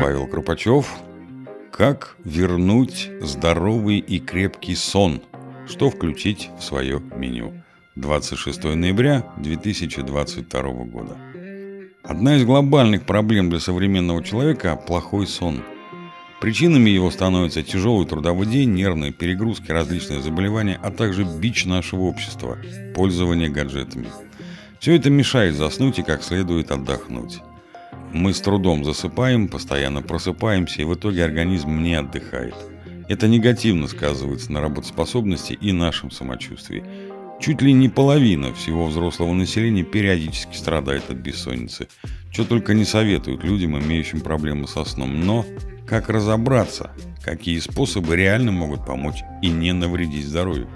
Павел Кропачев. Как вернуть здоровый и крепкий сон? Что включить в свое меню? 26 ноября 2022 года. Одна из глобальных проблем для современного человека – плохой сон. Причинами его становятся тяжелый трудовой день, нервные перегрузки, различные заболевания, а также бич нашего общества – пользование гаджетами. Все это мешает заснуть и как следует отдохнуть. Мы с трудом засыпаем, постоянно просыпаемся, и в итоге организм не отдыхает. Это негативно сказывается на работоспособности и нашем самочувствии. Чуть ли не половина всего взрослого населения периодически страдает от бессонницы. Что только не советуют людям, имеющим проблемы со сном. Но как разобраться, какие способы реально могут помочь и не навредить здоровью?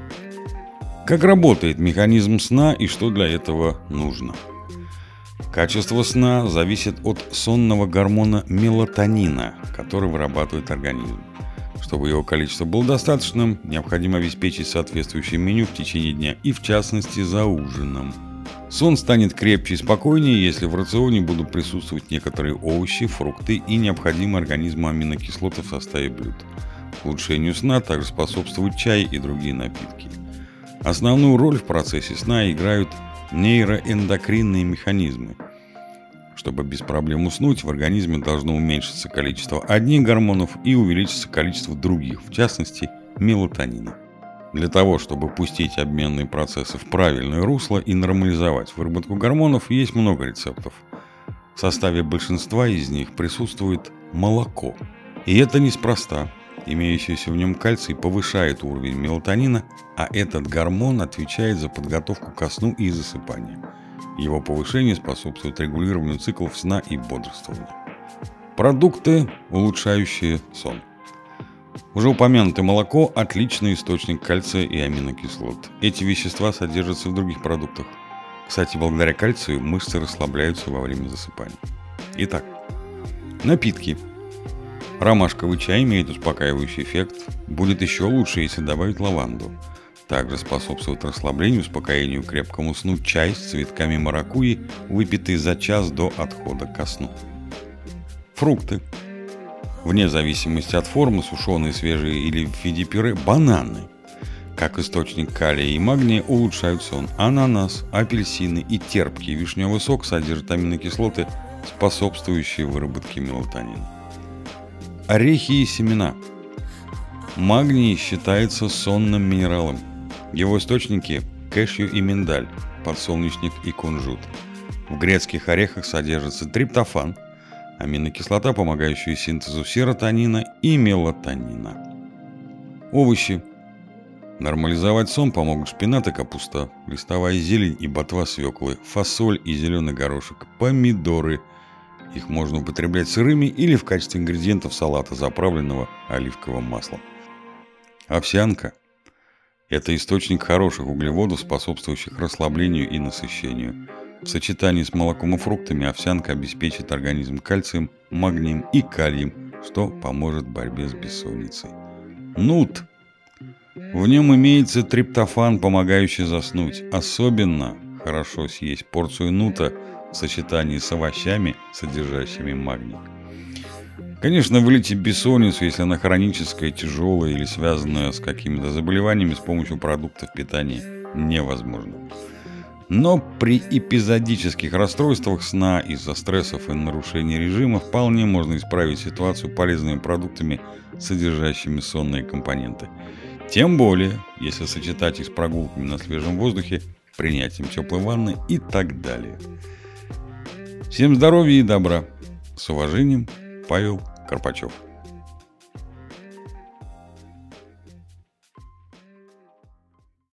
Как работает механизм сна и что для этого нужно? Качество сна зависит от сонного гормона мелатонина, который вырабатывает организм. Чтобы его количество было достаточным, необходимо обеспечить соответствующее меню в течение дня и в частности за ужином. Сон станет крепче и спокойнее, если в рационе будут присутствовать некоторые овощи, фрукты и необходимые организму аминокислоты в составе блюд. Улучшению сна также способствуют чай и другие напитки. Основную роль в процессе сна играют нейроэндокринные механизмы. Чтобы без проблем уснуть, в организме должно уменьшиться количество одних гормонов и увеличиться количество других, в частности, мелатонина. Для того, чтобы пустить обменные процессы в правильное русло и нормализовать выработку гормонов, есть много рецептов. В составе большинства из них присутствует молоко. И это неспроста. Имеющийся в нем кальций повышает уровень мелатонина, а этот гормон отвечает за подготовку ко сну и засыпанию. Его повышение способствует регулированию циклов сна и бодрствования. Продукты, улучшающие сон. Уже упомянутое молоко – отличный источник кальция и аминокислот. Эти вещества содержатся в других продуктах. Кстати, благодаря кальцию мышцы расслабляются во время засыпания. Итак, напитки – Ромашковый чай имеет успокаивающий эффект. Будет еще лучше, если добавить лаванду. Также способствует расслаблению, успокоению, крепкому сну чай с цветками маракуйи, выпитый за час до отхода ко сну. Фрукты. Вне зависимости от формы, сушеные, свежие или в виде пюре, бананы. Как источник калия и магния улучшают сон. Ананас, апельсины и терпкий вишневый сок содержат аминокислоты, способствующие выработке мелатонина. Орехи и семена. Магний считается сонным минералом. Его источники – кэшью и миндаль, подсолнечник и кунжут. В грецких орехах содержится триптофан, аминокислота, помогающая синтезу серотонина и мелатонина. Овощи. Нормализовать сон помогут шпинат и капуста, листовая зелень и ботва свеклы, фасоль и зеленый горошек, помидоры – их можно употреблять сырыми или в качестве ингредиентов салата, заправленного оливковым маслом. Овсянка – это источник хороших углеводов, способствующих расслаблению и насыщению. В сочетании с молоком и фруктами овсянка обеспечит организм кальцием, магнием и калием, что поможет в борьбе с бессонницей. Нут. В нем имеется триптофан, помогающий заснуть. Особенно хорошо съесть порцию нута – в сочетании с овощами, содержащими магний. Конечно, вылечить бессонницу, если она хроническая, тяжелая или связанная с какими-то заболеваниями с помощью продуктов питания, невозможно. Но при эпизодических расстройствах сна из-за стрессов и нарушения режима вполне можно исправить ситуацию полезными продуктами, содержащими сонные компоненты. Тем более, если сочетать их с прогулками на свежем воздухе, принятием теплой ванны и так далее. Всем здоровья и добра. С уважением, Павел Карпачев.